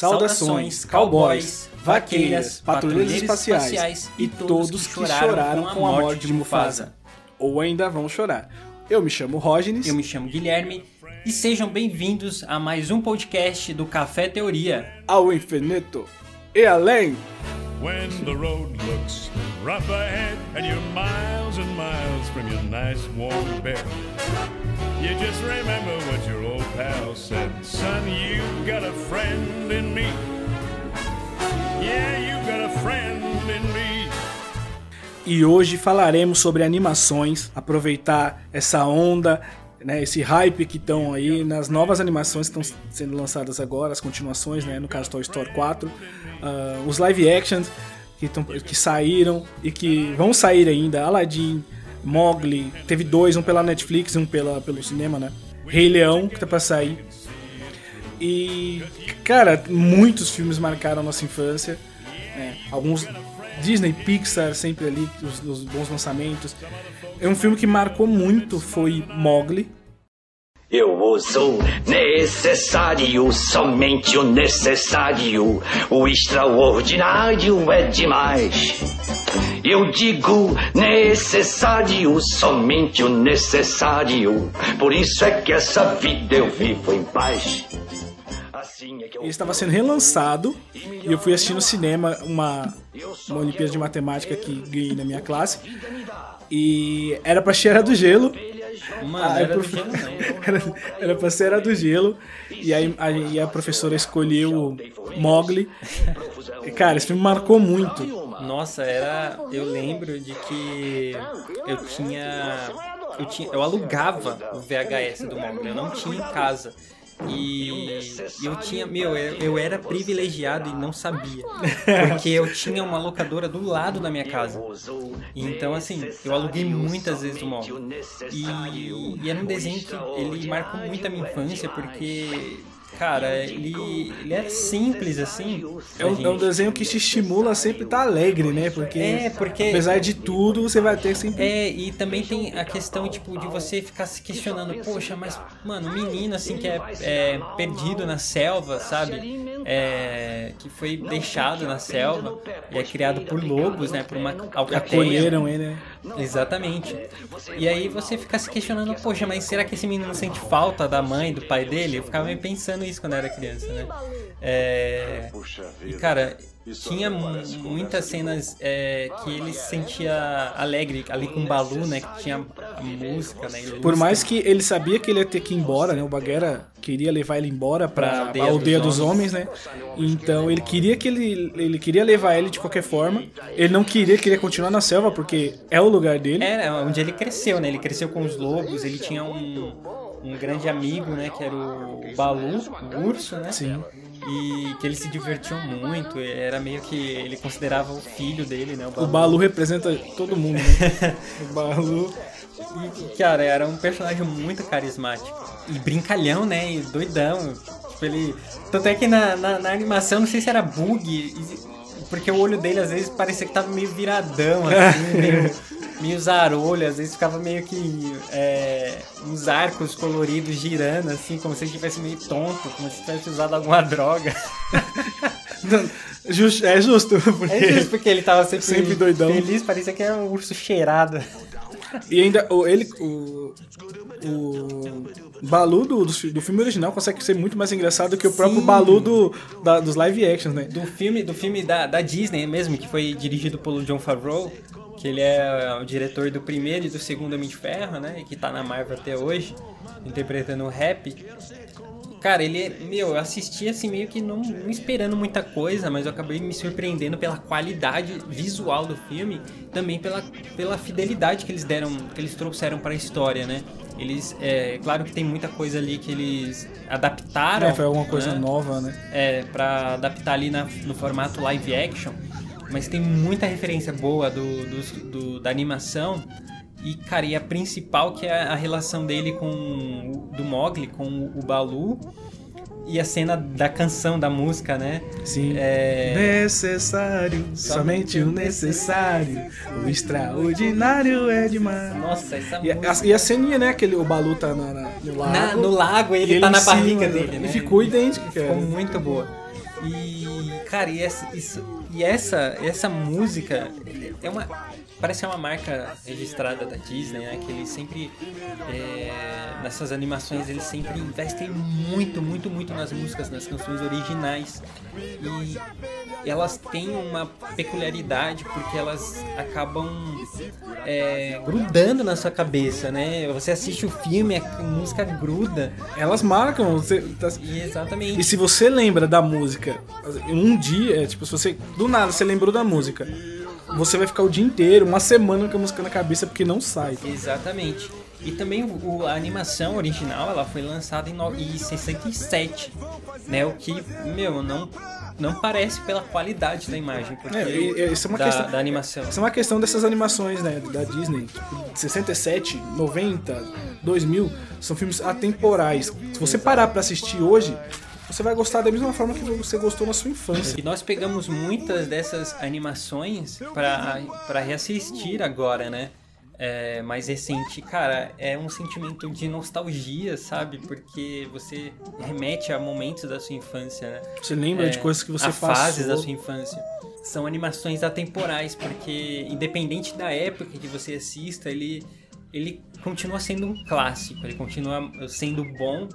Saudações, cowboys, vaqueiras, patrulheiros espaciais e todos que choraram com a morte de Mufasa. Ou ainda vão chorar. Eu me chamo Rógenes. Eu me chamo Guilherme e sejam bem-vindos a mais um podcast do Café Teoria. Ao infinito e além. When the road looks rough ahead and you're miles and miles from your nice warm bed, you just remember what your old Son, got a friend in me. Yeah, got a friend in me. E hoje falaremos sobre animações, aproveitar essa onda, né, esse hype que estão aí nas novas animações que estão sendo lançadas agora, as continuações, né, no caso Toy Story 4, uh, os live actions que, tão, que saíram e que vão sair ainda, Aladdin, Mowgli, teve dois, um pela Netflix e um pela, pelo cinema, né, Rei Leão, que tá pra sair. E, cara, muitos filmes marcaram nossa infância, né, alguns Disney, Pixar, sempre ali, os, os bons lançamentos. É um filme que marcou muito, foi Mowgli. Eu uso necessário, somente o necessário. O extraordinário é demais. Eu digo necessário, somente o necessário. Por isso é que essa vida eu vivo em paz. Assim é eu Ele estava sendo relançado e eu fui assistir no cinema uma, uma Olimpíada de Matemática que ganhei na minha classe. E era pra Era do Gelo. Mano, Ah, era é do prof- gelo não. Era, era pra ser Era do Gelo. E aí a, e a professora escolheu Mogli. Cara, esse filme marcou muito. Nossa, era. Eu lembro de que eu tinha. Eu, tinha, eu alugava o VHS do Mogli, eu não tinha em casa. E eu tinha, meu, eu, eu era privilegiado e não sabia. Porque eu tinha uma locadora do lado da minha casa. Então, assim, eu aluguei muitas vezes o Mogli. E, e era um desenho que ele marcou muito a minha infância, porque, cara, ele, ele era simples, assim. É um, é um desenho que te estimula a sempre estar alegre, né? Porque, É, porque- apesar de tudo, você vai ter sempre. É, e também tem a questão, tipo, de você ficar se questionando, poxa, mas, mano, um menino, assim, que é, é perdido na selva, sabe? É, que foi deixado na selva e é criado por lobos, né? Por uma alcateia. Acolheram ele, né? Exatamente. E aí você fica se questionando, poxa, mas será que esse menino sente falta da mãe, do pai dele? Eu ficava meio pensando isso quando era criança, né? É... E cara, tinha mu- muitas cenas é, que ele se sentia alegre ali com o Balu, né? Que tinha a música, né? Ele Por mais que ele sabia que ele ia ter que ir embora, né? O Baguera queria levar ele embora pra, Pra aldeia, aldeia aldeia dos dos, homens, né? Então ele queria que ele ele queria levar ele de qualquer forma. Ele não queria, queria continuar na selva porque é o lugar dele. Era onde ele cresceu, né? Ele cresceu com os lobos, ele tinha um, um grande amigo, né? Que era o Balu, o urso, né? Sim. E que eles se divertiam muito, era meio que ele considerava o filho dele, né? O Balu representa todo mundo, né? o Balu. E, cara, era um personagem muito carismático. E brincalhão, né? E doidão. Tipo, ele. Tanto é que na, na, na animação, não sei se era bug, e- porque o olho dele às vezes parecia que tava meio viradão, assim, meio, meio zarolho, às vezes ficava meio que é, uns arcos coloridos girando, assim, como se ele estivesse meio tonto, como se tivesse usado alguma droga. Just- é justo, porque. É justo porque ele tava sempre, Sempre doidão. feliz, parecia que era um urso cheirado. E ainda o, ele, o, o Balu do, do, fi- do filme original consegue ser muito mais engraçado que o próprio Sim. Balu do, da- dos live actions, né? do filme do filme da, da Disney mesmo, que foi dirigido pelo John Favreau, que ele é o diretor do primeiro e do segundo Homem de Ferro, né? E que tá na Marvel até hoje, interpretando o rap. Cara, ele, é- meu, eu assisti assim meio que não, não esperando muita coisa, mas eu acabei me surpreendendo pela qualidade visual do filme, também pela, pela fidelidade que eles deram, que eles trouxeram para a história, né? Eles, é claro que tem muita coisa ali que eles adaptaram. É, foi alguma coisa né? nova, né? é, para adaptar ali na- no formato live action, mas tem muita referência boa do, dos- do- da animação. E, cara, e a principal que é a relação dele com o- do Mogli com o, Balu e a cena da canção, da música, né? Sim. É, Necessário, somente o necessário. O extraordinário é demais. nossa, essa E a, música. e a ceninha, né? Que ele, o Balu tá na- na- no lago. Na- no lago, ele e tá na cima, barriga dele, E né? ficou idêntico, cara. Ficou muito boa. E, cara, e essa, isso, e essa, essa música é uma. Parece uma marca registrada da Disney, né? Que eles sempre. É, nessas animações, eles sempre investem muito, muito, muito nas músicas, nas canções originais. E elas têm uma peculiaridade porque elas acabam é, grudando na sua cabeça, né? Você assiste o filme, a música gruda. Elas marcam. Você, tá- exatamente. E se você lembra da música, um dia, tipo, se você do nada você lembrou da música, você vai ficar o dia inteiro, uma semana com a música na cabeça porque não sai. Exatamente. E também o, a animação original, ela foi lançada em, no, em 67, né? O que, meu, não, não parece pela qualidade da imagem, porque É, isso é uma da, questão- da animação. Isso é uma questão dessas animações, né, da Disney, tipo, 67, 90, 2000, são filmes atemporais. Se você parar pra assistir hoje, você vai gostar da mesma forma que você gostou na sua infância. E nós pegamos muitas dessas animações pra reassistir agora, né? É, mais recente, cara, é um sentimento de nostalgia, sabe? Porque você remete a momentos da sua infância, né? Você lembra de coisas que você a passou. fases da sua infância. São animações atemporais, porque independente da época que você assista, ele, ele continua sendo um clássico, ele continua sendo bom.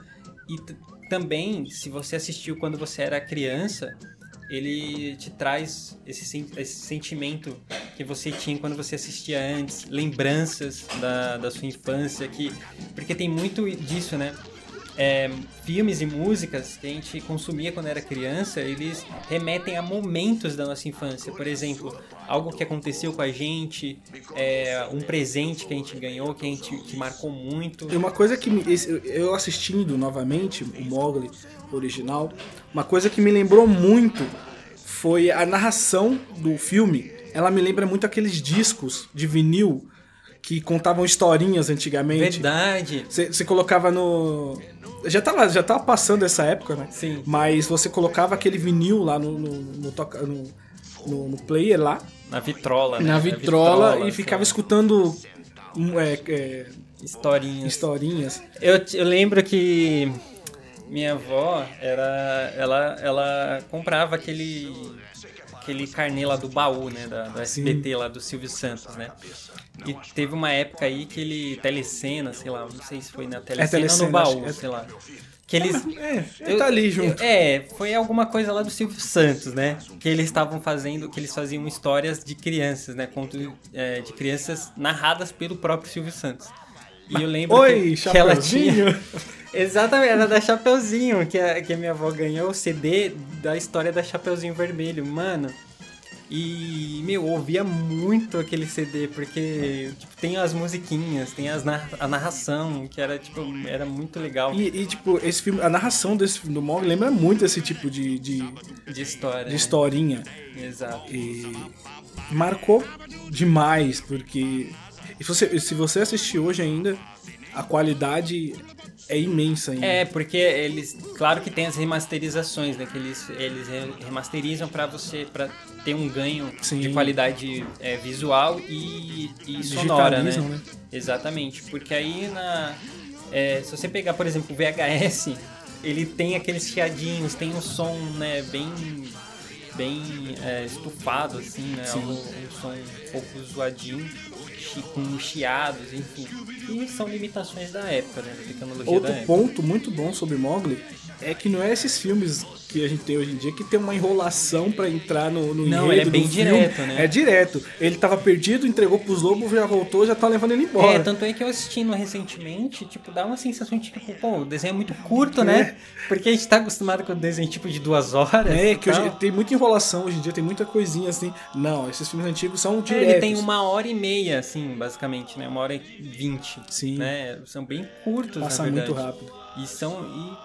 E também, se você assistiu quando você era criança, ele te traz esse, esse sentimento que você tinha quando você assistia antes, lembranças da, da sua infância, que porque tem muito disso, né? É, filmes e músicas que a gente consumia quando era criança, eles remetem a momentos da nossa infância. Por exemplo, algo que aconteceu com a gente, é, um presente que a gente ganhou, que a gente que marcou muito. E uma coisa que me, eu assistindo novamente o Mogli original, uma coisa que me lembrou muito foi a narração do filme. Ela me lembra muito aqueles discos de vinil que contavam historinhas antigamente. Verdade. Você colocava no. Já tava, já tava passando essa época, né? Sim. Mas você colocava aquele vinil lá no, no, no, toca- no- no- no player lá, Na vitrola, né? na vitrola, e assim, ficava escutando hum, é, é, historinhas. historinhas. Eu, eu lembro que minha avó era ela ela comprava aquele aquele carnê lá do baú, né, da, do SBT lá do Silvio Santos, né? E teve uma época aí que ele telecena, sei lá, não sei se foi na telecena, ou Telecena, no baú, é- sei lá. Que eles É, ele tá ali junto. eu- é, foi alguma coisa lá do Silvio Santos, né? Que eles estavam fazendo, que eles faziam histórias de crianças, né? Contos é, de crianças narradas pelo próprio Silvio Santos. E eu lembro Oi, que, que ela tinha. Exatamente, era da Chapeuzinho, que a, que a minha avó ganhou o CD da história da Chapeuzinho Vermelho, mano. E, meu, eu ouvia muito aquele CD, porque tipo, tem as musiquinhas, tem as a narração, que era, tipo, era muito legal E, e, tipo, esse filme, a narração desse filme do Mogli lembra muito esse tipo de, de, de história. de né? historinha. Exato. E marcou demais, porque e se você, se você assistir hoje ainda, a qualidade é imensa ainda. É, porque eles, claro que tem as remasterizações, né? Que eles, eles re- remasterizam pra você, para ter um ganho Sim. de qualidade é, visual e, e sonora, né? Né? Exatamente, porque aí na, é, se você pegar, por exemplo, o VHS, ele tem aqueles chiadinhos, tem um som, né? Bem, bem é, estufado, assim, né? Um, um som um pouco zoadinho. Chi- Com chiados, enfim. E são limitações da época, né? Da tecnologia Outro da época. ponto muito bom sobre Mogli é que não é esses filmes que a gente tem hoje em dia que tem uma enrolação pra entrar no, no Não, enredo ele é bem filme. direto, né? É direto. Ele tava perdido, entregou pros lobos, já voltou, já tá levando ele embora. É, tanto é que eu assistindo recentemente, tipo, dá uma sensação de tipo, pô, o desenho é muito curto, né? Porque a gente tá acostumado com o desenho tipo de duas horas. É, que hoje, tem muita enrolação hoje em dia, tem muita coisinha assim. Não, esses filmes antigos são É, diretos. ele tem uma hora e meia, assim, basicamente, né? Uma hora e vinte. Sim. Né? São bem curtos, Passa muito rápido. E são. E,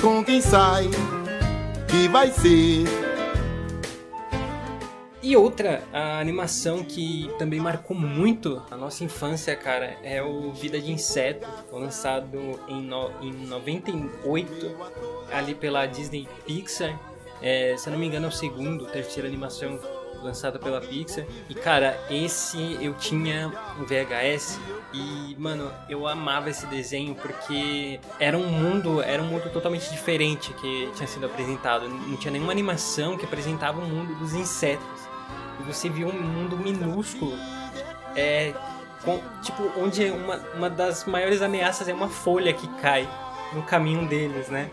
com quem sai, que vai ser E outra, a animação que também marcou muito a nossa infância, cara, é o Vida de Inseto, lançado em, no, em 98, ali pela Disney Pixar. É, se eu não me engano, é o segundo, terceira animação lançada pela Pixar. E cara, esse eu tinha um VHS e, mano, eu amava esse desenho porque era um mundo, era um mundo totalmente diferente que tinha sido apresentado. Não tinha nenhuma animação que apresentava o mundo dos insetos. E você viu um mundo minúsculo, é, com, tipo, onde uma, uma das maiores ameaças é uma folha que cai no caminho deles, né?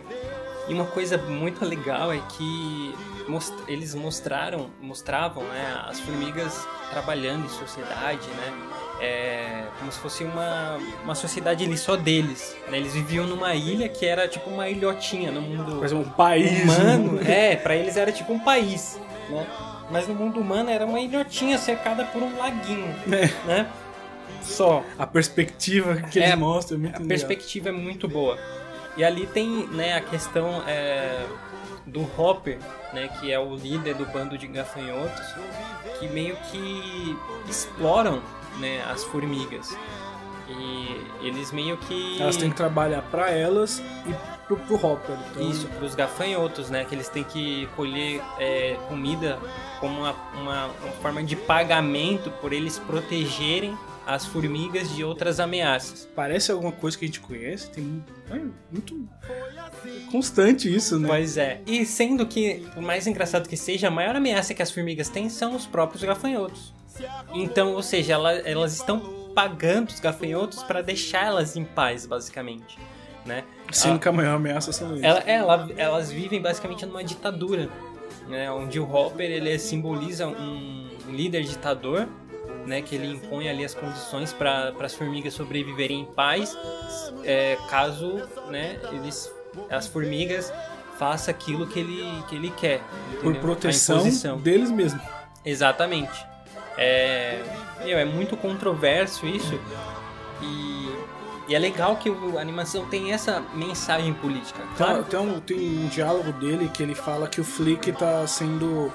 E uma coisa muito legal é que most eles mostraram, mostravam né, as formigas trabalhando em sociedade, né? É, como se fosse uma, uma sociedade ali só deles. Né? Eles viviam numa ilha que era tipo uma ilhotinha no mundo Mas um país. humano. né? É, para eles era tipo um país, né? Mas no mundo humano era uma ilhotinha cercada por um laguinho, É. né? Só. A perspectiva que eles É, mostram é muito A legal. perspectiva é muito boa. E ali tem né, a questão é, do Hopper, né, que é o líder do bando de gafanhotos, que meio que exploram né, as formigas. E eles meio que. Elas têm que trabalhar pra elas e pro, pro Hopper. Então, Isso, para os gafanhotos, né? Que eles têm que colher é, comida como uma, uma, uma forma de pagamento por eles protegerem as formigas de outras ameaças. Parece alguma coisa que a gente conhece. Tem é muito constante isso, né? Pois é. E sendo que, o mais engraçado que seja, a maior ameaça que as formigas têm são os próprios gafanhotos. Então, ou seja, ela- elas estão pagando os gafanhotos para deixá-las em paz, basicamente. Né? Sendo que a maior ameaça são eles. Ela- ela- elas vivem basicamente numa ditadura, né? Onde o Hopper ele simboliza um líder ditador, né? Que ele impõe ali as condições para as formigas sobreviverem em paz, é, caso, né? Eles, as formigas façam aquilo que ele que ele quer, por entendeu? A proteção deles mesmos. Exatamente. É, meu, é muito controverso isso e, e é legal que a animação tem essa mensagem política. Claro, Tem, tem um, diálogo dele que ele fala que o Flick tá sendo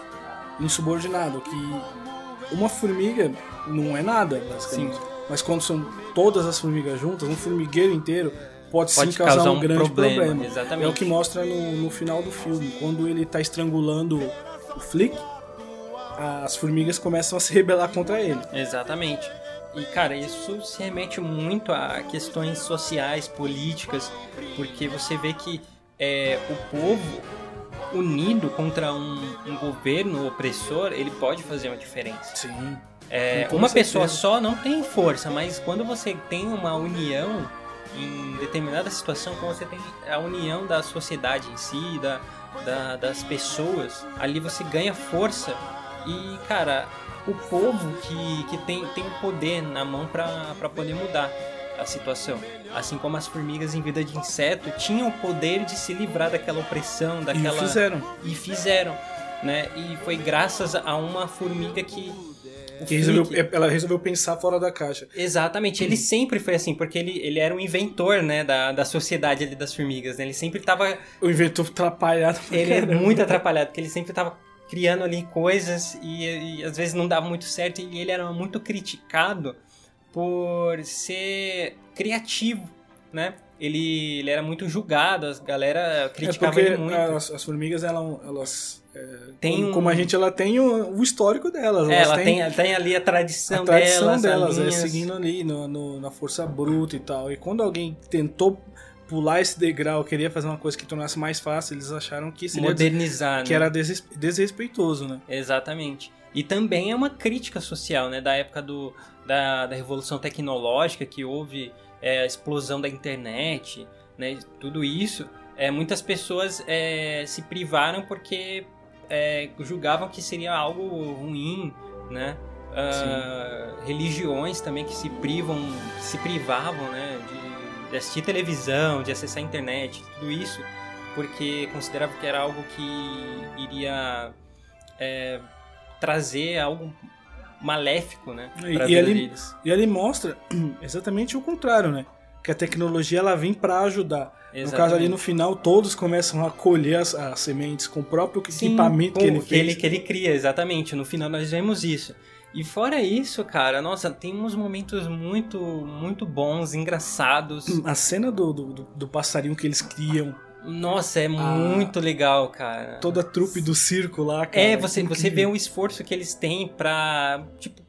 insubordinado, que uma formiga não é nada, basicamente. Mas quando são todas as formigas juntas, um formigueiro inteiro pode, Pode sim causar, causar um, um grande problema, problema. É o que mostra no, no final do filme, quando ele tá estrangulando o Flick, as formigas começam a se rebelar contra ele. Exatamente. E, cara, isso se remete muito a questões sociais, políticas, porque você vê que é, o povo unido contra um, um governo opressor, ele pode fazer uma diferença. Sim. É, uma pessoa só não tem força, mas quando você tem uma união em determinada situação, quando você tem a união da sociedade em si, da, da- das pessoas, ali você ganha força e, cara, o povo que, que tem, tem o poder na mão pra poder mudar a situação. Assim como as formigas em vida de inseto tinham o poder de se livrar daquela opressão, daquela E fizeram. e fizeram, né? E foi graças a uma formiga que Que resolveu, Flick- ela resolveu pensar fora da caixa. Exatamente, ele sempre foi assim, porque ele, ele era um inventor, né, da, da sociedade ali das formigas, né? Ele sempre tava O inventor atrapalhado. ele é muito atrapalhado, porque ele sempre tava criando ali coisas e, e às vezes não dava muito certo e ele era muito criticado por ser criativo, né? Ele, ele era muito julgado, a galera É criticava porque ele muito. as, as formigas, elas, elas é, Tem como, um- a gente, ela tem o, o histórico delas. É, ela tem, tem ali a tradição, a tradição delas, delas, a é linhas. seguindo ali no, no- na força bruta e tal. E quando alguém tentou pular esse degrau, queria fazer uma coisa que tornasse mais fácil, eles acharam que seria modernizar, que né? era desres- desrespeitoso, né? Exatamente. E também é uma crítica social, né? Da época do, da, da revolução tecnológica, que houve é, a explosão da internet, né? Tudo isso. É, muitas pessoas é, se privaram porque é, julgavam que seria algo ruim, né? Ah, religiões também que se privam, que se privavam, né? De, de assistir televisão, de acessar a internet, tudo isso, porque consideravam que era algo que iria é, trazer algo maléfico, né? E- e ele- deles. E ele mostra exatamente o contrário, né? Que a tecnologia ela vem para ajudar. No caso ali no final, todos começam a colher as, as sementes com o próprio Sim, equipamento que ele fez. que ele cria, exatamente. No final nós vemos isso. E fora isso, cara, nossa, tem uns momentos muito, muito bons, engraçados. A cena do, do, do- passarinho que eles criam, Nossa, é muito legal, cara. toda a trupe do circo lá, cara. É, você, você vê o esforço que eles têm pra, tipo,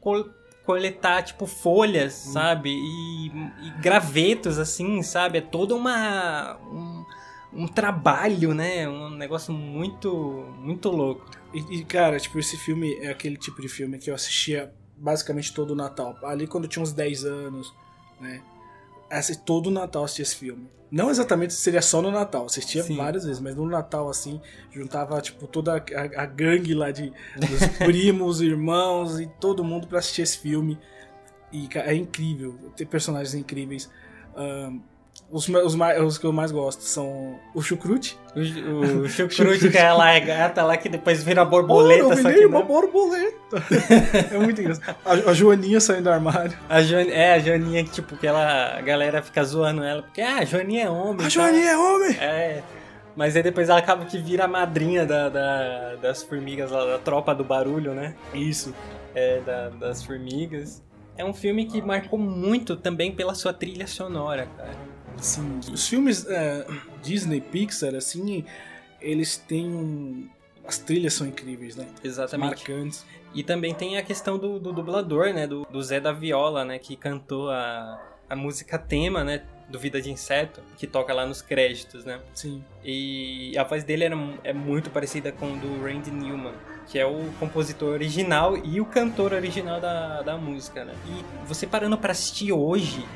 coletar, tipo, folhas, Hum. sabe? E, e gravetos, assim, sabe? É toda uma... Um, um trabalho, né? Um negócio muito, muito louco. E, e, cara, tipo, esse filme é aquele tipo de filme que eu assistia basicamente todo o Natal. Ali quando eu tinha uns 10 anos, né? Assi- Todo Natal assistia esse filme. Não exatamente seria só no Natal, assistia Sim. várias vezes, mas no Natal, assim, juntava, tipo, toda a, a gangue lá de dos primos, irmãos e todo mundo pra assistir esse filme. E é incrível, tem personagens incríveis. Ahn, os, os, mais- os que eu mais gosto são o Chucrute. O, o chucrute que é a lagarta lá que depois vira borboleta, eu virei uma não. borboleta. é muito engraçado. A, a Joaninha saindo do armário. A Jo- é, a Joaninha que, tipo, que ela, a galera fica zoando ela, porque, ah, a Joaninha é homem. A tá? Joaninha é homem! É, mas aí depois ela acaba que vira a madrinha da, da- das formigas lá, da tropa do barulho, né? Isso. É, da- das formigas. É um filme que marcou muito também pela sua trilha sonora, cara. Sim. Os filmes é, Disney, Pixar, assim, eles têm um... As trilhas são incríveis, né? Exatamente. Marcantes. E também tem a questão do, do dublador, né? Do, do Zé da Viola, né? Que cantou a, a música tema, né? Do Vida de Inseto, que toca lá nos créditos, né? Sim. E a voz dele era, é muito parecida com a do Randy Newman, que é o compositor original e o cantor original da, da música, né? E você parando pra assistir hoje,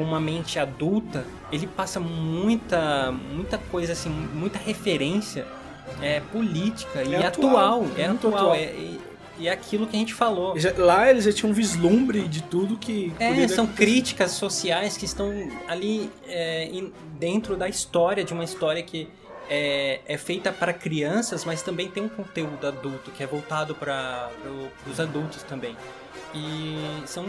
com uma mente adulta, ele passa muita, muita coisa assim, muita referência é, política e É atual, atual, é atual, atual. é, e, e é aquilo que a gente falou. Já- lá eles já tinham um vislumbre de tudo que. É, são acontecer. críticas sociais que estão ali é, dentro da história, de uma história que é, é feita para crianças, mas também tem um conteúdo adulto, que é voltado para os adultos também. E são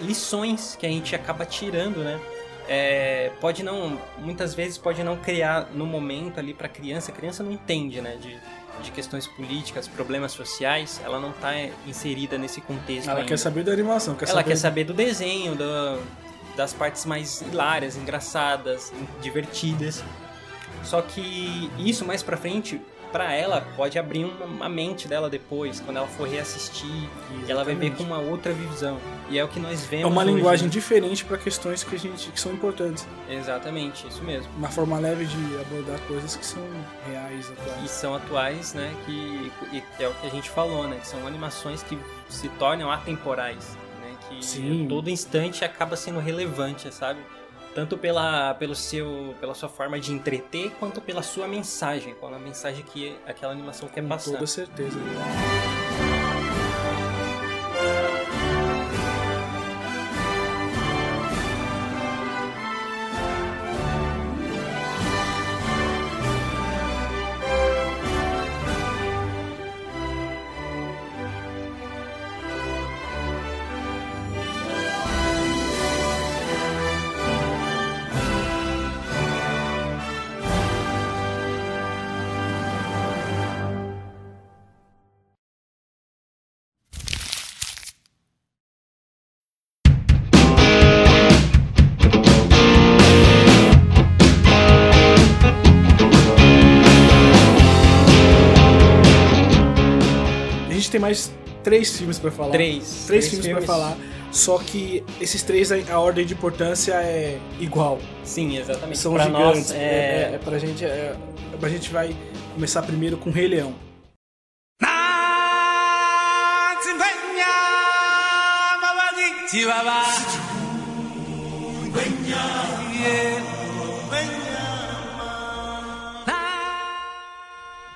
lições que a gente acaba tirando, né? É, pode não, muitas vezes pode não criar no momento ali para criança, a criança não entende, né? De, de questões políticas, problemas sociais, ela não está inserida nesse contexto Ela ainda. quer saber da animação, quer Ela saber. quer saber do desenho, do- das partes mais hilárias, engraçadas, divertidas. Só que isso mais pra frente, pra ela, pode abrir uma, mente dela depois, quando ela for reassistir, e ela vai ver com uma outra visão. E é o que nós vemos. É uma hoje. linguagem diferente para questões que, a gente, que são importantes. Exatamente, isso mesmo. Uma forma leve de abordar coisas que são reais, E atuais. são atuais, né? Que, e é o que a gente falou, né? Que são animações que se tornam atemporais, né? Que Sim. todo instante acaba sendo relevante, sabe? Tanto pela, pelo seu, pela sua forma de entreter, quanto pela sua mensagem, qual a mensagem que aquela animação quer Com passar. toda certeza. Mais três filmes para falar. Três. Três, filmes, pra falar. Só que esses três, a a ordem de importância é igual. Sim, exatamente. São pra gigantes. nós, é... é... É, é pra gente. É, a gente vai começar primeiro com Rei Leão.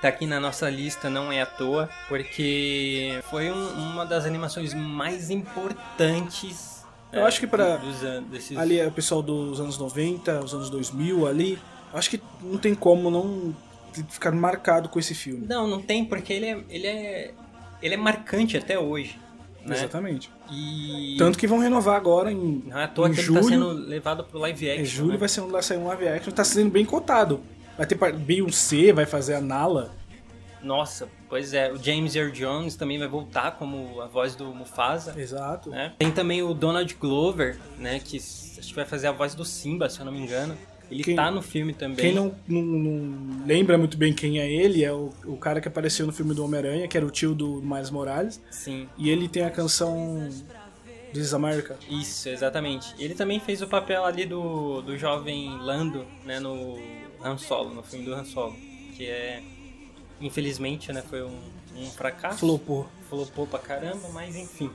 Tá aqui na nossa lista não é à toa, porque foi um- uma das animações mais importantes. Eu acho que an- desses Ali é o pessoal dos anos 90, os anos 2000 ali. Acho que não tem como não ficar marcado com esse filme. Não, não tem, porque ele é, ele é, ele é marcante até hoje. né? Exatamente. E Tanto que vão renovar agora em, não é à toa em que julho. ele tá sendo levado pro live action. Em julho né? vai, ser um, vai sair um live action, tá sendo bem cotado. Vai ter Beyoncé, vai fazer a Nala. Nossa, pois é. O James Earl Jones também vai voltar como a voz do Mufasa. Exato. né? Tem também o Donald Glover, né? Que acho que vai fazer a voz do Simba, se eu não me engano. Ele Quem- tá no filme também. Quem não, não- não lembra muito bem quem é ele, é o, o cara que apareceu no filme do Homem-Aranha, que era o tio do Miles Morales. Sim, E ele tem a canção This is America. isso, exatamente. Ele também fez o papel ali do, do jovem Lando, né? No Han Solo, no filme do Han Solo. Que é, infelizmente, né? Foi um, um fracasso. Flopou. Flopou pra caramba, mas enfim.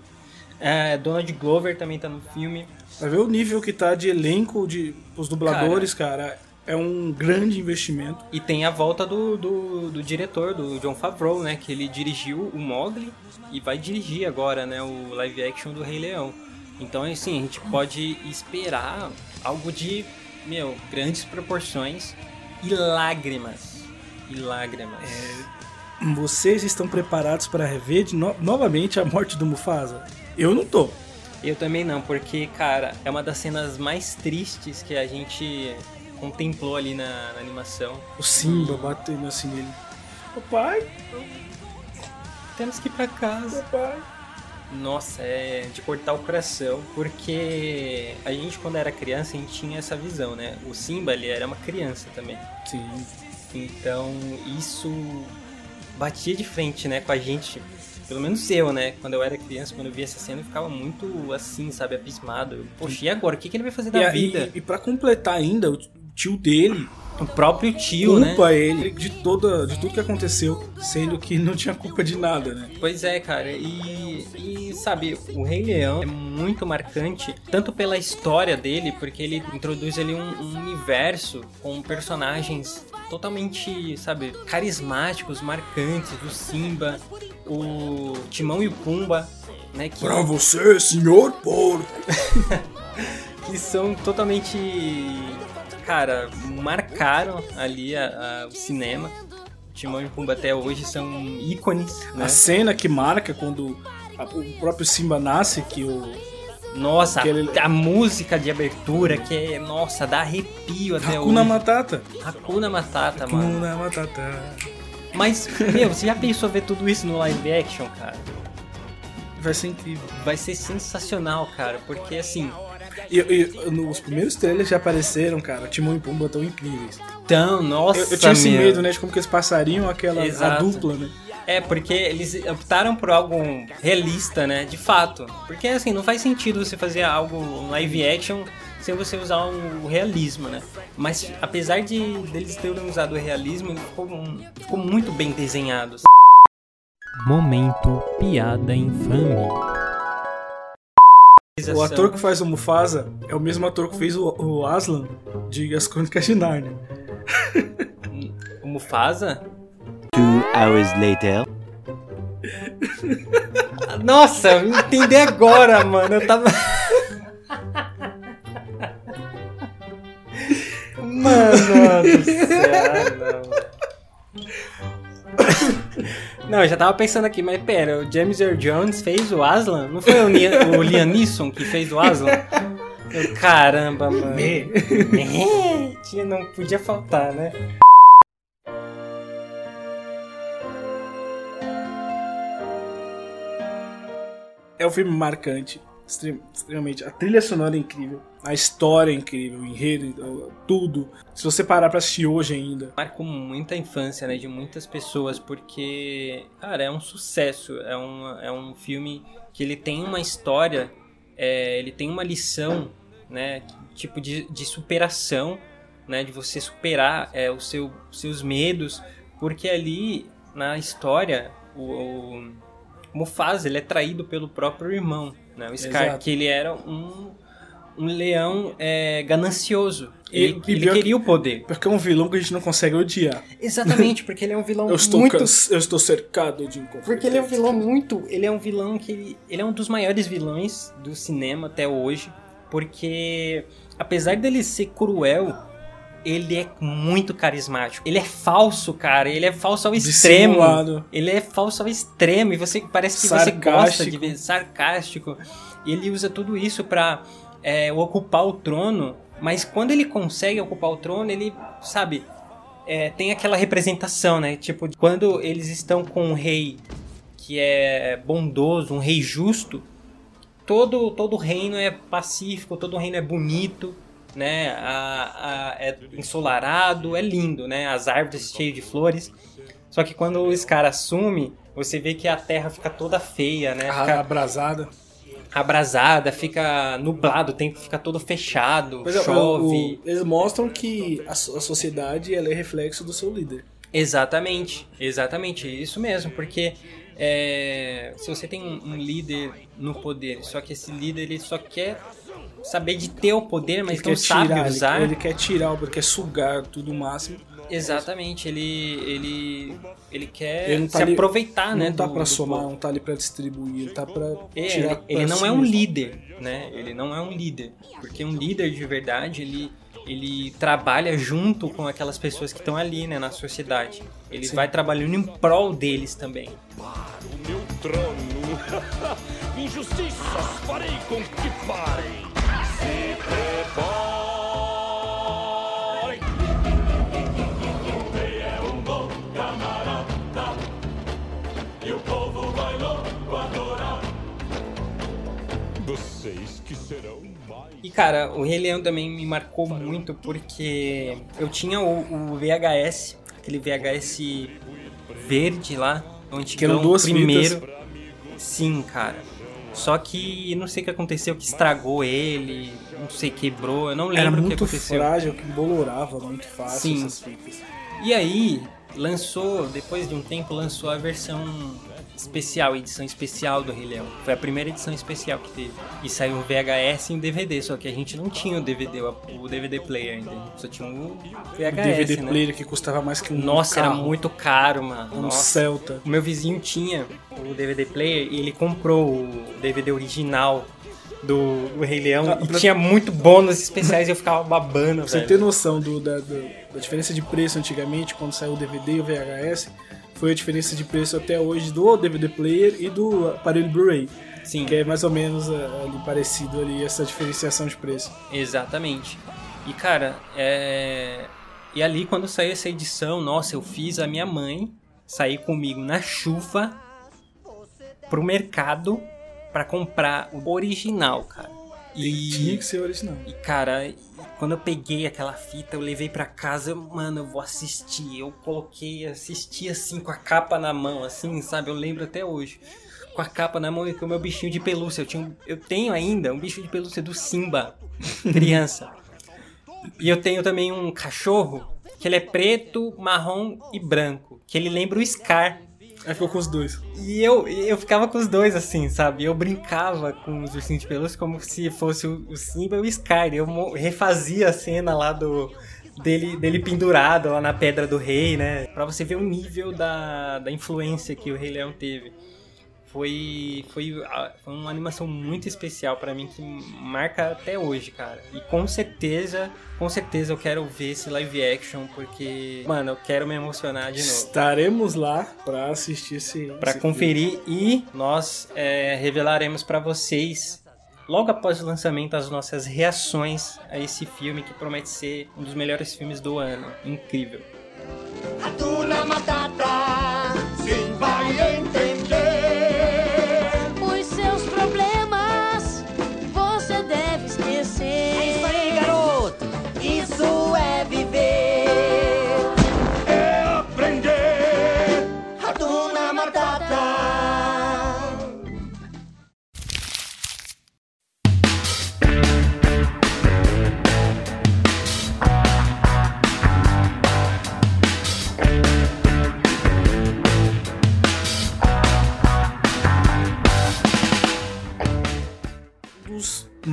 É, Donald Glover também tá no filme. Vai ver o nível que tá de elenco, de os dubladores, cara. É um grande investimento. E tem a volta do, do, do diretor, do John Favreau, né? Que ele dirigiu o Mogli e vai dirigir agora, né? O live action do Rei Leão. Então, assim, a gente pode esperar algo de, meu, grandes proporções e lágrimas. E lágrimas. Vocês estão preparados para rever de no- novamente a morte do Mufasa? Eu não tô. Eu também não, porque, cara, é uma das cenas mais tristes que a gente contemplou ali na, na animação. O Simba batendo assim nele. Papai, Temos que ir pra casa. papai. Nossa, é de cortar o coração, porque a gente quando era criança a gente tinha essa visão, né? O Simba ele era uma criança também. Sim. Então isso batia de frente, né, com a gente. Pelo menos eu, né? Quando eu era criança, quando eu via essa cena, eu ficava muito assim, sabe, abismado. Poxa, e agora? O que, que ele vai fazer E, da a- vida? e, e pra completar ainda, tio dele O próprio tio, né? culpa ele de toda de tudo que aconteceu, sendo que não tinha culpa de nada, né? Pois é, cara. E, e, sabe, o Rei Leão é muito marcante, tanto pela história dele, porque ele introduz ali um, um universo com personagens totalmente, sabe, carismáticos, marcantes, do Simba, o Timão e o Pumba, né, que, Pra você, senhor porco. que são totalmente, cara, marcaram ali a- a- o cinema. Timão e Pumba até hoje são ícones, né? A cena que marca quando a- o próprio Simba nasce, que o Nossa, Aquele- a, a música de abertura que é, nossa, dá arrepio até Hakuna hoje. Matata. Hakuna Matata, mano. Hakuna Matata. Mas, meu, você já pensou ver tudo isso no live action, cara? Vai ser incrível. Vai ser sensacional, cara, porque assim, E, e nos primeiros trailers já apareceram, cara, Timão e Pumba tão incríveis. tão, nossa, Eu, eu tinha esse meu. medo, né, de como que eles passariam aquela a dupla, né? É, porque eles optaram por algo realista, né? De fato. Porque assim, não faz sentido você fazer algo um live action sem você usar o realismo, né? Mas apesar de deles terem usado o realismo, ele ficou, um- ficou muito bem desenhado. Momento piada infame. O ator que faz o Mufasa é o mesmo ator que fez o, o Aslan de As Crônicas de Narnia. O Mufasa? Two hours later. Nossa, eu entendi agora, mano. Eu tava. Mano do céu, não. Não, eu já tava pensando aqui, mas pera, o James Earl Jones fez o Aslan? Não foi o, Nia- o Liam Neeson que fez o Aslan? Eu, caramba, mano. Tinha- Não podia faltar, né? É um filme marcante, extremamente. A trilha sonora é incrível, a história é incrível, o enredo, tudo. Se você parar pra assistir hoje ainda, marcou muita infância, né, de muitas pessoas, porque, cara, é um sucesso, é um, é um filme que ele tem uma história, é, ele tem uma lição, né, tipo de, de superação, né, de você superar é, o seu, seus medos, porque ali na história o, o Mufasa ele é traído pelo próprio irmão, né, o Scar, Exato. que ele era um um leão é, ganancioso. E- Ele, e ele que- queria o poder. porque é um vilão que a gente não consegue odiar. Exatamente, porque ele é um vilão Eu estou, muito. eu estou cercado de incompetência. Porque ele é um vilão muito. Ele é um vilão que. Ele, ele é um dos maiores vilões do cinema até hoje. Porque, apesar dele ser cruel, ele é muito carismático. Ele é falso, cara. Ele é falso ao extremo. Dissimulado. Ele é falso ao extremo. E você parece que você gosta de Sarcástico. ver sarcástico. E ele usa tudo isso pra é, ocupar o trono. Mas quando ele consegue ocupar o trono, ele, sabe, é, tem aquela representação, né? Tipo, quando eles estão com um rei que é bondoso, um rei justo, todo todo o reino é pacífico, todo o reino é bonito, né? A, a- é ensolarado, é lindo, né? As árvores cheias de flores. Só que quando o Scar assume, você vê que a terra fica toda feia, né? A Fica abrasada. abrasada, fica nublado, o tempo fica todo fechado, Mas é, chove. o- eles mostram que a, a sociedade ela é reflexo do seu líder. Exatamente, exatamente, isso mesmo, porque é, se você tem um, um líder no poder, só que esse líder ele só quer saber de ter o poder, mas ele não sabe tirar, usar. Ele, ele quer tirar, ele quer sugar tudo o máximo. Exatamente, ele ele ele quer Ele não tá se ali- aproveitar, não né? tá do- pra do somar, povo. não tá ali pra distribuir, ele tá pra É, tirar ele, ele pra não si é um mesmo. líder, né? Ele não é um líder, porque um líder de verdade ele ele trabalha junto com aquelas pessoas que estão ali, né, na sociedade. Ele vai trabalhando em prol deles também. O meu trono. Injustiças farei com que parem. Se preparem. Rei é um bom camarada. E o povo vai logo adorar. Vocês. E cara, o Rei Leão também me marcou muito porque eu tinha o, o VHS, aquele VHS verde lá, onde Que eram duas primeiro. Sim, cara. Só que não sei o que aconteceu, que estragou ele, não sei, quebrou, eu não lembro Era o que muito aconteceu. frágil, que bolorava muito fácil Sim. essas fitas. E aí, lançou, depois de um tempo, lançou a versão especial, edição especial do Rei Leão. Foi a primeira edição especial que teve. E saiu um VHS e um DVD, só que a gente não tinha o DVD, o DVD player ainda. Só tinha o VHS, O DVD né? player que custava mais que um Nossa, era carro, muito caro, mano. um Nossa. Celta. O meu vizinho tinha o DVD player e ele comprou o DVD original do, do Rei Leão Ah, e pra- tinha muito bônus especiais e eu ficava babando, Pra você velho. ter noção do, da, do- da diferença de preço antigamente, quando saiu o DVD e o VHS, foi a diferença de preço até hoje do DVD player e do aparelho Blu-ray. Sim. Que é mais ou menos é, ali parecido ali, essa diferenciação de preço. Exatamente. E cara, é... e ali quando saiu essa edição, nossa, eu fiz a minha mãe sair comigo na chuva pro mercado pra comprar o original, cara. Tinha E, que ser original. e cara, quando eu peguei aquela fita, eu levei pra casa, eu, mano, eu vou assistir. Eu coloquei, assisti assim com a capa na mão, assim, sabe? Eu lembro até hoje. Com a capa na mão e com o meu bichinho de pelúcia. Eu, tinha eu tenho ainda um bicho de pelúcia do Simba, criança. E eu tenho também um cachorro que ele é preto, marrom e branco. Que ele lembra o Scar. Aí ficou com os dois. E eu, eu ficava com os dois assim, sabe? Eu brincava com os ursinhos de pelúcia como se fosse o, Simba e o Scar. Eu refazia a cena lá do. Dele, dele pendurado lá na Pedra do Rei, né? Pra você ver o nível da, da influência que o Rei Leão teve. Foi, foi, foi uma animação muito especial pra mim que marca até hoje, cara. E com certeza, com certeza eu quero ver esse live action porque, mano, eu quero me emocionar de novo Estaremos lá pra assistir esse. para conferir e nós é, revelaremos para vocês logo após o lançamento as nossas reações a esse filme que promete ser um dos melhores filmes do ano. Incrível. Hakuna Matata,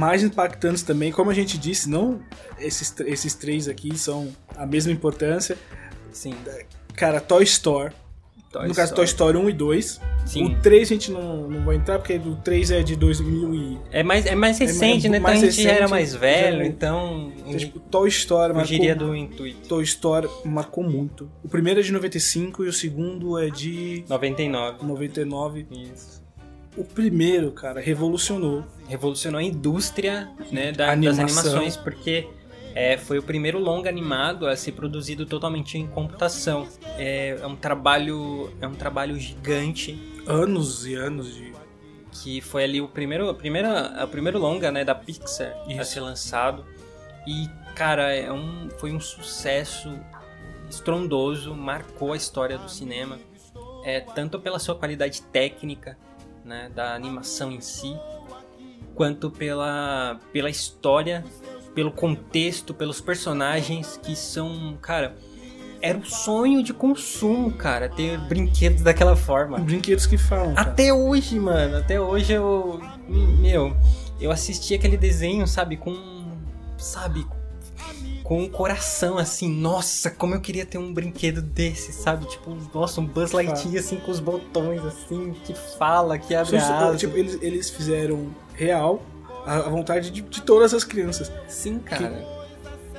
mais impactantes também, como a gente disse, não esses, esses três aqui são a mesma importância. Sim. Cara, Toy Story. Toy no caso, Toy Story 1 e 2. Sim. O 3 a gente não, não vai entrar, porque o 3 é de 2000 e... É mais, é mais recente, né? mais então a gente recente, era mais velho, já- então. Então, tipo, Toy Story marcou, do intuito. Toy Story marcou muito. O primeiro é de 95 e o segundo é de 99. 99. Isso. O primeiro, cara, revolucionou. Revolucionou a indústria né, da- das animações, porque é, foi o primeiro longa animado a ser produzido totalmente em computação. É, é um trabalho. É um trabalho gigante. Anos e anos de. que foi ali o primeiro, a primeira, o primeiro longa, né, da Pixar a Isso. ser lançado. E, cara, é um, foi um sucesso estrondoso, marcou a história do cinema, é, tanto pela sua qualidade técnica, né, da animação em si, quanto pela, pela história, pelo contexto, pelos personagens que são, cara, era o sonho de consumo, cara, ter brinquedos daquela forma. Brinquedos que falam. cara. Até hoje, mano, até hoje eu. Meu, eu assisti aquele desenho, sabe, com. Sabe, com um coração assim, nossa, como eu queria ter um brinquedo desse, sabe? Tipo, nossa, um Buzz Lightyear assim com os botões assim, que fala, que abre a asa. tipo, eles, eles fizeram real a, a vontade de, de todas as crianças. Sim, cara.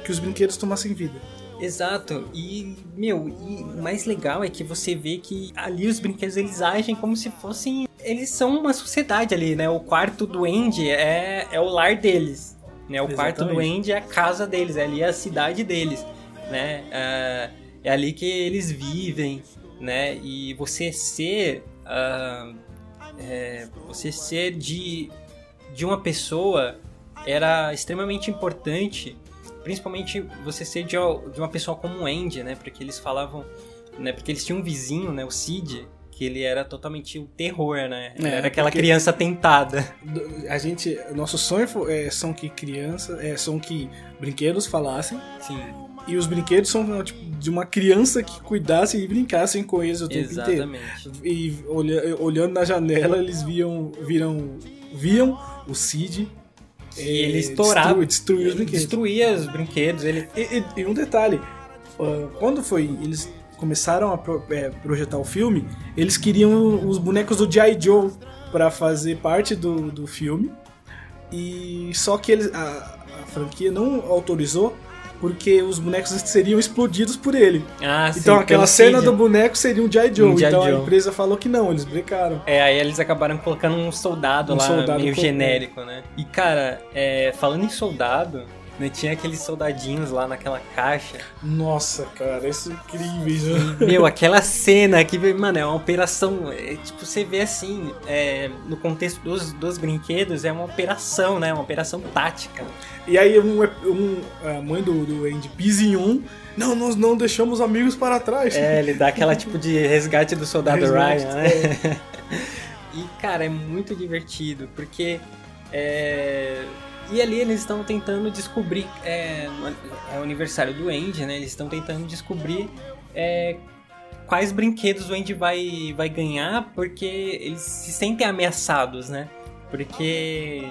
Que os brinquedos tomassem vida. Exato. E, meu, e o mais legal é que você vê que ali os brinquedos eles agem como se fossem. Eles são uma sociedade ali, né? O quarto do Andy é, é o lar deles. Né? O quarto do Exatamente. Andy é a casa deles, é ali a cidade deles. Né? É, é ali que eles vivem, né? E você ser. ah, é, você ser de, de uma pessoa era extremamente importante principalmente você ser de, de uma pessoa como o Andy, né? Porque eles falavam, né? Porque eles tinham um vizinho, né? O Sid, que ele era totalmente o terror, né? É, era aquela criança tentada. A gente. Nosso sonho é, são que crianças. É, são que brinquedos falassem. Sim, E os brinquedos são tipo, de uma criança que cuidasse e brincassem com eles o tempo inteiro. exatamente. E olha- olhando na janela, eles viam. Viram. Viam o Cid. E ele estourava, Destruir, destruir os brinquedos. destruía os brinquedos, ele E, e- e um detalhe, ah, quando foi eles começaram a pro- é, projetar o filme, eles queriam os bonecos do G.I. Joe pra fazer parte do, do filme. E só que eles, a, a franquia não autorizou porque os bonecos seriam explodidos por ele. Ah, sim, então aquela cena do boneco seria um G.I. Joe. Um então a Joe. empresa falou que não, eles brincaram. É, aí eles acabaram colocando um soldado Um lá, soldado meio genérico, né? E, cara, é, falando em soldado, né, tinha aqueles soldadinhos lá naquela caixa. Nossa, cara, isso é incrível. Meu, aquela cena que, mano, é uma operação. é, tipo, você vê assim, é, no contexto dos, dos brinquedos, é uma operação, né? Uma operação tática. E aí um, um- a mãe do, do Andy pisa em um. Não, nós não deixamos amigos para trás. É, ele dá aquela tipo de resgate do soldado Resgate, Ryan, né? E, cara, é muito divertido, porque. é, E ali eles estão tentando descobrir. É, é o aniversário do Andy, né? Eles estão tentando descobrir é, quais brinquedos o Andy vai, vai ganhar, porque eles se sentem ameaçados, né? Porque.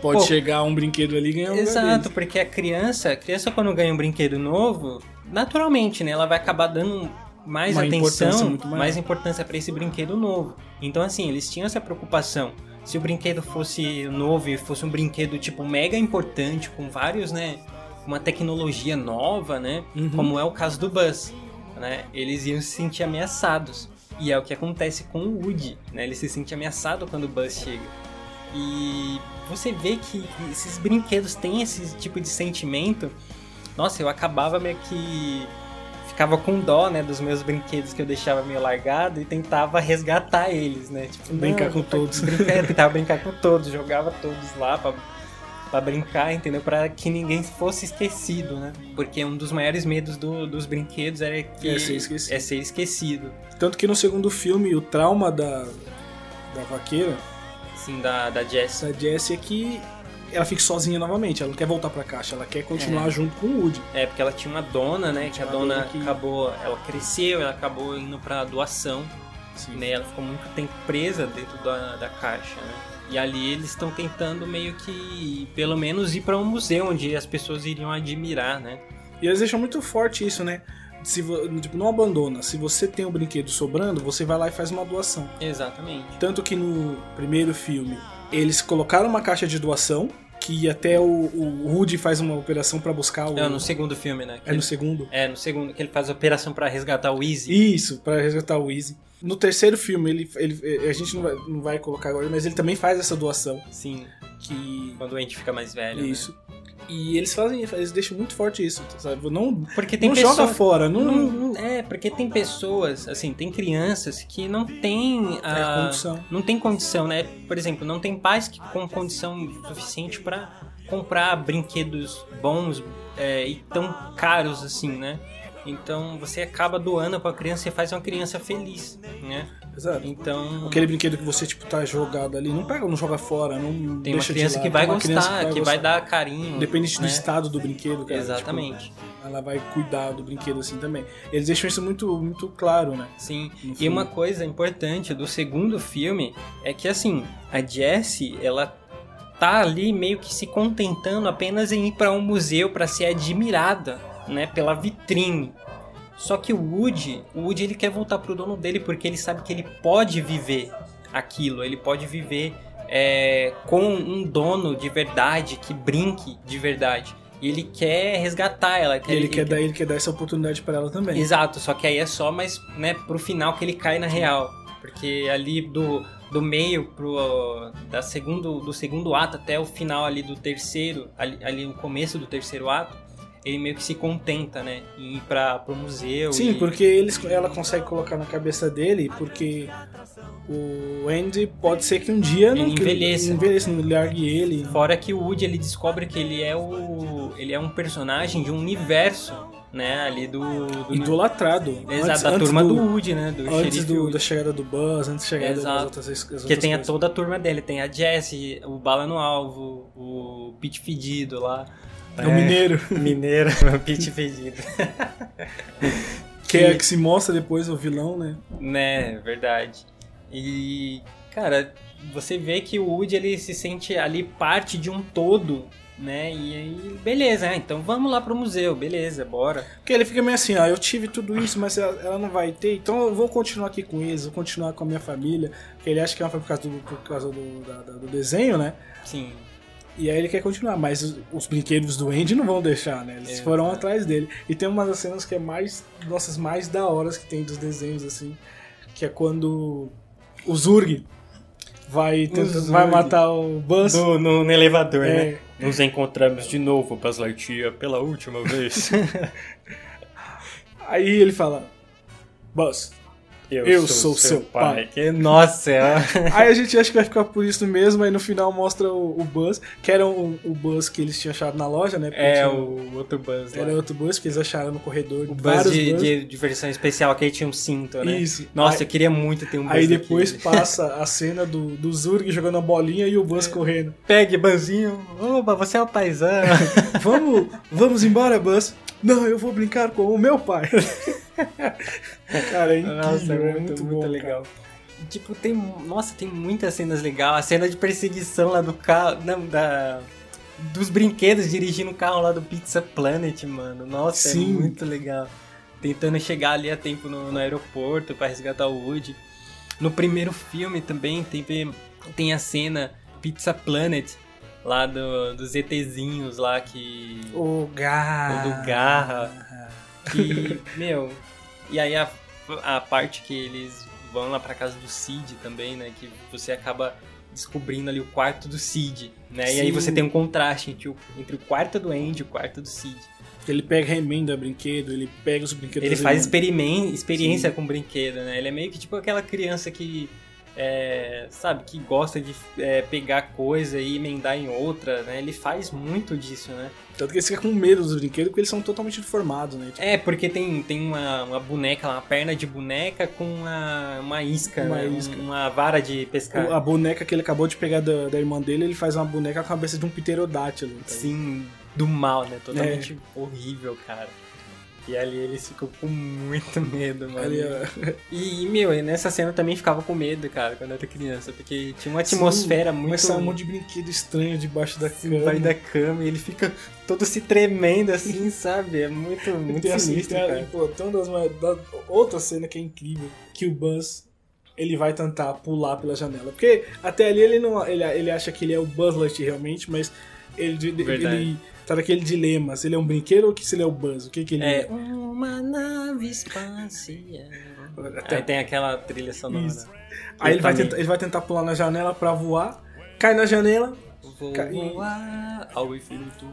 Pode Pô, chegar um brinquedo ali e ganhar um Exato, porque a criança, a criança quando ganha um brinquedo novo, naturalmente, né, ela vai acabar dando mais Uma importância atenção, maior. mais importância para esse brinquedo novo. Então assim, eles tinham essa preocupação. Se o brinquedo fosse novo e fosse um brinquedo tipo mega importante com vários, né, uma tecnologia nova, né, Uhum. como é o caso do Buzz, né, eles iam se sentir ameaçados. E é o que acontece com o Woody, né? Ele se sente ameaçado quando o Buzz chega. E você vê que esses brinquedos têm esse tipo de sentimento. Nossa, eu acabava meio que. Ficava com dó, né, dos meus brinquedos que eu deixava meio largado e tentava resgatar eles, né? Tipo, Brincar não, com todos. Brincar, tentava brincar com todos, jogava todos lá pra, pra brincar, entendeu? Pra que ninguém fosse esquecido, né? Porque um dos maiores medos do- dos brinquedos era que É ser esquecido. é ser esquecido. Tanto que no segundo filme, o trauma da, da vaqueira, Assim, da, da Jess. da Jessie, é que ela fica sozinha novamente. Ela não quer voltar pra caixa, ela quer continuar É. junto com o Woody. É, porque ela tinha uma dona, né? Que a dona dona que- acabou. Ela cresceu, ela acabou indo pra doação. Sim. Né? Ela ficou muito tempo presa dentro da, da caixa, né? E ali eles estão tentando meio que, pelo menos, ir pra um museu onde as pessoas iriam admirar, né? E eles deixam muito forte isso, né? se tipo, não abandona. Se você tem um brinquedo sobrando, você vai lá e faz uma doação. Exatamente. Tanto que no primeiro filme, eles colocaram uma caixa de doação, que até o, o Woody faz uma operação pra buscar o. É no segundo filme, né? que É no ele- segundo. É, no segundo, que ele faz a operação pra resgatar o Easy. Isso, pra resgatar o Easy. No terceiro filme, ele, ele, a gente não vai, não vai colocar agora, mas ele também faz essa doação. Sim, Que. quando o Andy fica mais velho. Isso. E eles fazem, eles deixam muito forte isso, sabe? Não? Porque tem não pessoas... joga fora, não, Não, é, porque tem pessoas, assim, tem crianças que não têm a É, condição. não tem condição, né? Por exemplo, não tem pais que com condição suficiente pra comprar brinquedos bons é, e tão caros assim, né? Então você acaba doando pra criança e faz uma criança feliz, né? Exato. Então Aquele brinquedo que você, tipo, tá jogado ali, não pega, não joga fora, não tem uma deixa de criança lado. que vai uma gostar, criança que vai, gostar. dar carinho. Independente do né? estado do brinquedo, cara. Exatamente. tipo, ela vai cuidar do brinquedo assim também. Eles deixam isso muito, muito claro, né? Sim, e uma coisa importante do segundo filme é que assim, a Jessie, ela tá ali meio que se contentando apenas em ir para um museu para ser admirada, né, pela vitrine. Só que o Woody, o Woody ele quer voltar pro dono dele porque ele sabe que ele pode viver aquilo, ele pode viver é, com um dono de verdade que brinque de verdade. E ele quer resgatar ela. E ele, quer dar, ele quer dar essa oportunidade pra ela também. Exato, só que aí é só mais, né, pro final que ele cai na real. Porque ali do, do meio pro da segundo, do segundo ato até o final ali do terceiro, ali, ali no começo do terceiro ato, ele meio que se contenta, né, em ir pra, pro museu. Sim, e- porque eles, ela consegue colocar na cabeça dele, porque o Andy pode ser que um dia não Ele envelheça. envelheça, não largue ele. Fora que o Woody ele descobre que ele é o ele é um personagem de um universo, né, ali do, do Idolatrado. Exato, Antes- da antes turma do, do- Woody, né, do Antes do- da chegada do Buzz, antes da chegada Exato. das outras, as Que outras tem a toda a turma dele, tem a Jessie, o Bala no Alvo, o Pete Fedido lá. É o Mineiro, Mineiro, o Pete Fedido. que é que se mostra depois o vilão, né? né, verdade. E, cara, você vê que o Woody ele se sente ali parte de um todo, né? E aí, beleza, né? então vamos lá pro museu, beleza, bora. Porque ele fica meio assim, ó, eu tive tudo isso, mas ela, ela não vai ter, então eu vou continuar aqui com eles, vou continuar com a minha família. Porque ele acha que ela foi por causa do, por causa do, da- do desenho, né? Sim, E aí ele quer continuar, mas os, os brinquedos do Andy não vão deixar, né? Eles Exato. foram atrás dele. E tem uma das cenas que é mais, nossas, mais da horas que tem dos desenhos, assim, que é quando o Zurg vai, tenta- Zurg. vai matar o Buzz. no, no, no elevador, É. né? Nos encontramos de novo, Buzz Lightyear, pela última vez. Aí ele fala, Buzz. Eu sou seu pai. Que, nossa, é... Aí a gente acha que vai ficar por isso mesmo, aí no final mostra o, o Buzz, que era o, o Buzz que eles tinham achado na loja, né? Porque é o outro Buzz lá. Era outro Buzz que eles acharam no corredor. O Buzz de, Buzz. de, de versão especial, que ele tinha um cinto, né? Isso. Nossa, Aí- eu queria muito ter um Buzz Aí depois daquele. passa a cena do, do Zurg jogando a bolinha e o Buzz correndo. Pegue, Buzzinho. Oba, você é o paizão. Vamos, vamos embora, Buzz. Não, eu vou brincar com o meu pai. cara, é incrível, Nossa, é é muito, muito, muito bom, legal. Tipo, tem. Nossa, tem muitas cenas legais. A cena de perseguição lá do carro. Não, da. Dos brinquedos dirigindo o carro lá do Pizza Planet, mano. Nossa, Sim. é muito legal. Tentando chegar ali a tempo no, no aeroporto pra resgatar o Woody. No primeiro filme também teve, tem a cena Pizza Planet, lá do, dos ETzinhos lá que. O Garra. O do Garra. Que, meu. E aí a, a parte que eles vão lá pra casa do Cid também, né? Que você acaba descobrindo ali o quarto do Cid, né? E aí Sim. você tem um contraste entre o, entre o quarto do Andy e o quarto do Cid. Ele pega remenda brinquedo, ele pega os brinquedos. Ele faz experiência com brinquedo, né? Ele é meio que tipo aquela criança que, é, sabe, que gosta de é, pegar coisa e emendar em outra, né? Ele faz muito disso, né? Tanto que ele fica com medo dos brinquedos porque eles são totalmente deformados, né? Tipo, É, porque tem, tem uma, uma boneca uma perna de boneca com uma, uma isca, Uma né? Um- isca. uma vara de pescar. a boneca que ele acabou de pegar da, da irmã dele, ele faz uma boneca com a cabeça de um pterodátilo. então. Sim, do mal, né? Totalmente horrível, cara. E ali eles ficam com muito medo, mano. Ali, ó. E, meu, nessa cena eu também ficava com medo, cara, quando eu era criança, porque tinha uma atmosfera Sim, muito. Começa um monte de brinquedo estranho debaixo da cama. Da cama e ele fica todo se tremendo assim, sabe? É muito, muito tem, assim, sinistro, tem, cara. pô, tem uma das da- outra cena que é incrível, que o Buzz ele vai tentar pular pela janela. Porque até ali ele não ele, ele acha que ele é o Buzz Lightyear realmente, mas ele, Verdade. ele tá naquele dilema, se ele é um brinquedo ou que se ele é o Buzz, o que que ele É uma nave espacial. Até- Aí tem aquela trilha sonora. Isso. Aí ele vai, tentar, ele vai tentar pular na janela pra voar, cai na janela, Vou Ca- voar ao infinito.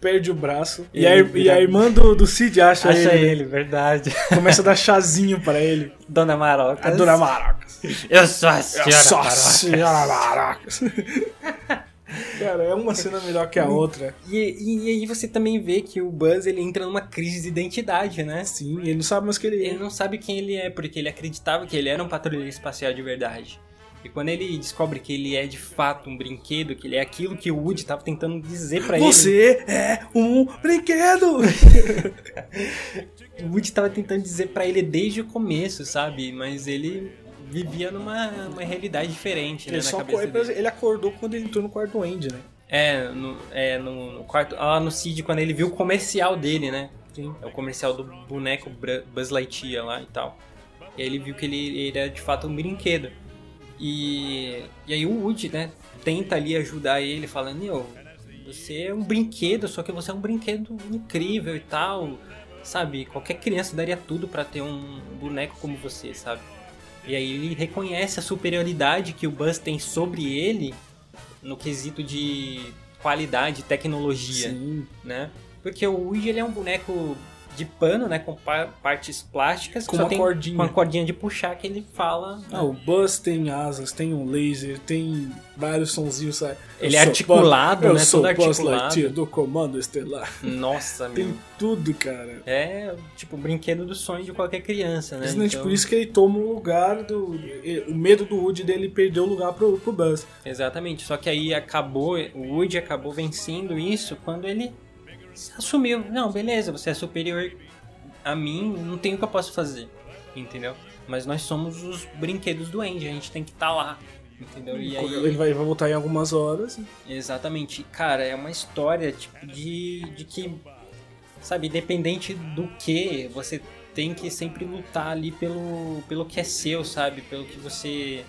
perde o braço. E E, a, e a irmã do, do Cid acha, Acha ele, ele, verdade. começa a dar chazinho pra ele. Dona Maroca. A Dona Maracas. Eu sou a senhora Nossa Maroca. senhora Maracas. Cara, é uma cena melhor que a outra. E, e, e aí você também vê que o Buzz ele entra numa crise de identidade, né? Sim, ele não sabe mais que ele Ele é. não sabe quem ele é, porque ele acreditava que ele era um patrulheiro espacial de verdade. E quando ele descobre que ele é de fato um brinquedo, que ele é aquilo que o Woody estava tentando dizer pra ele. Você é um brinquedo! O Woody estava tentando dizer pra ele desde o começo, sabe? Mas ele vivia numa uma realidade diferente, né? Ele na só ele acordou quando ele entrou no quarto Andy, né? É, no, é no, no quarto. Lá no Cid, quando ele viu o comercial dele, né? Sim. É o comercial do boneco Buzz Lightyear lá e tal. E aí ele viu que ele, ele era de fato um brinquedo. E, e aí o Woody, né, tenta ali ajudar ele, falando, meu, você é um brinquedo, só que você é um brinquedo incrível e tal. Sabe, qualquer criança daria tudo pra ter um boneco como você, sabe? E aí ele reconhece a superioridade que o Buzz tem sobre ele no quesito de qualidade, tecnologia Sim. né? Porque o Woody ele é um boneco de pano, né? Com pa- partes plásticas. Com uma tem cordinha. Com uma cordinha de puxar que ele fala. né? Ah, o Buzz tem asas, tem um laser, tem vários sonzinhos, sabe? Ele é articulado, Buzz- eu né? sou Todo Buzz articulado. Lightyear do Comando Estelar. Nossa, Tem meu. tudo, cara. É tipo o brinquedo do sonho de qualquer criança, né? Então- por isso que ele toma o lugar do. O medo do Woody dele perder o lugar pro, pro Buzz. Exatamente. Só que aí acabou, o Woody acabou vencendo isso quando ele assumiu. Não, beleza, você é superior a mim, não tem o que eu posso fazer. Entendeu? Mas nós somos os brinquedos do Andy, a gente tem que estar lá. Entendeu? E aí. Ele vai, vai voltar em algumas horas. Exatamente. Cara, é uma história tipo de, de que, sabe, independente do que, você tem que sempre lutar ali pelo, pelo que é seu, sabe? Pelo que você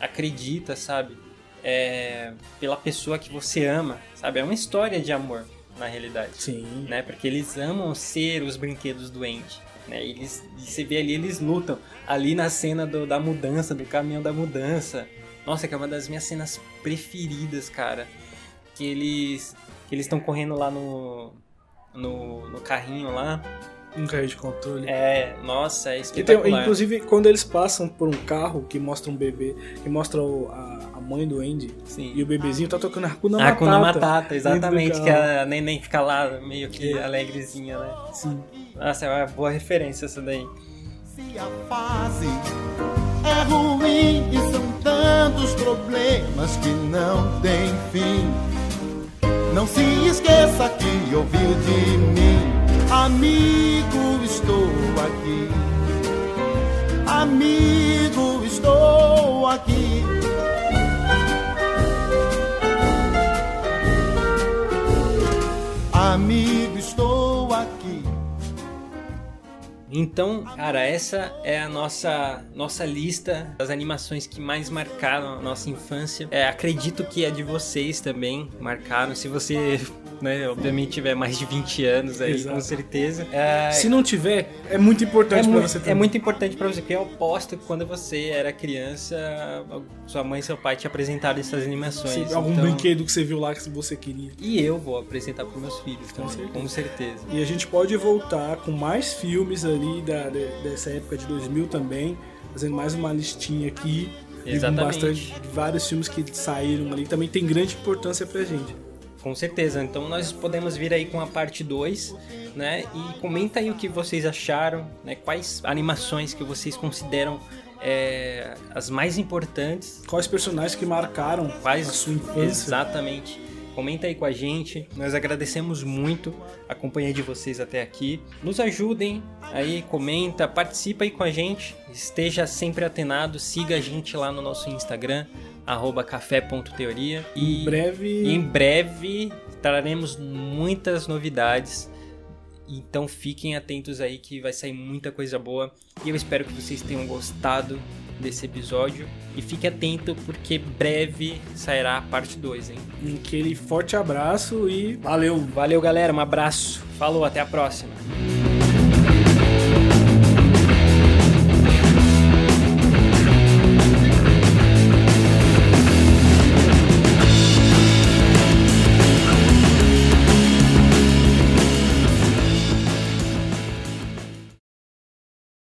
acredita, sabe? É, pela pessoa que você ama, sabe? É uma história de amor, na realidade. Sim. Né? Porque eles amam ser os brinquedos do Andy. Né? Eles, você vê ali, eles lutam. Ali na cena do- da mudança, do caminhão da mudança. Nossa, que é uma das minhas cenas preferidas, cara. Que eles que eles estão correndo lá no, no no carrinho lá. Um carro de controle. É, nossa, é E tem- espetacular. inclusive, quando eles passam por um carro que mostra um bebê, que mostra o- a, a mãe do Andy, Sim. e o bebezinho tá tocando Hakuna A Matata. Hakuna Matata, exatamente, que a neném fica lá meio que É. alegrezinha, né? Sim. Nossa, é uma boa referência essa daí. Se a fase é ruim e são tantos problemas que não tem fim. Não se esqueça que ouviu de mim, amigo, estou aqui. Amigo, estou aqui. Amigo, estou. Então, cara, essa é a nossa nossa lista das animações que mais marcaram a nossa infância. É, acredito que a de vocês também marcaram. Se você, né, obviamente tiver mais de 20 anos aí, Exato. com certeza. É, Se não tiver, é muito é, importante pra mu- você é também. muito importante pra você, porque eu aposto que quando você era criança, sua mãe e seu pai te apresentaram essas animações. Se- algum Então- brinquedo que você viu lá que você queria. E eu vou apresentar pros meus filhos também, certeza. com certeza. E a gente pode voltar com mais filmes ali da, de- dessa época de 2000 também, fazendo mais uma listinha aqui. Exatamente. bastante, vários filmes que saíram ali, também tem grande importância pra gente. Com certeza. Então nós podemos vir aí com a parte 2, né? E comenta aí o que vocês acharam, né? Quais animações que vocês consideram é, as mais importantes. Quais personagens que marcaram Quais a sua infância? Exatamente. Comenta aí com a gente. Nós agradecemos muito a companhia de vocês até aqui. Nos ajudem aí, comenta, participa aí com a gente. Esteja sempre atenado, siga a gente lá no nosso Instagram, arroba café.teoria. E Em breve. em breve traremos muitas novidades. Então fiquem atentos aí que vai sair muita coisa boa. E eu espero que vocês tenham gostado desse episódio. E fique atento porque breve sairá a parte 2, hein? Aquele forte abraço e valeu! Valeu, galera. Um abraço. Falou, até a próxima.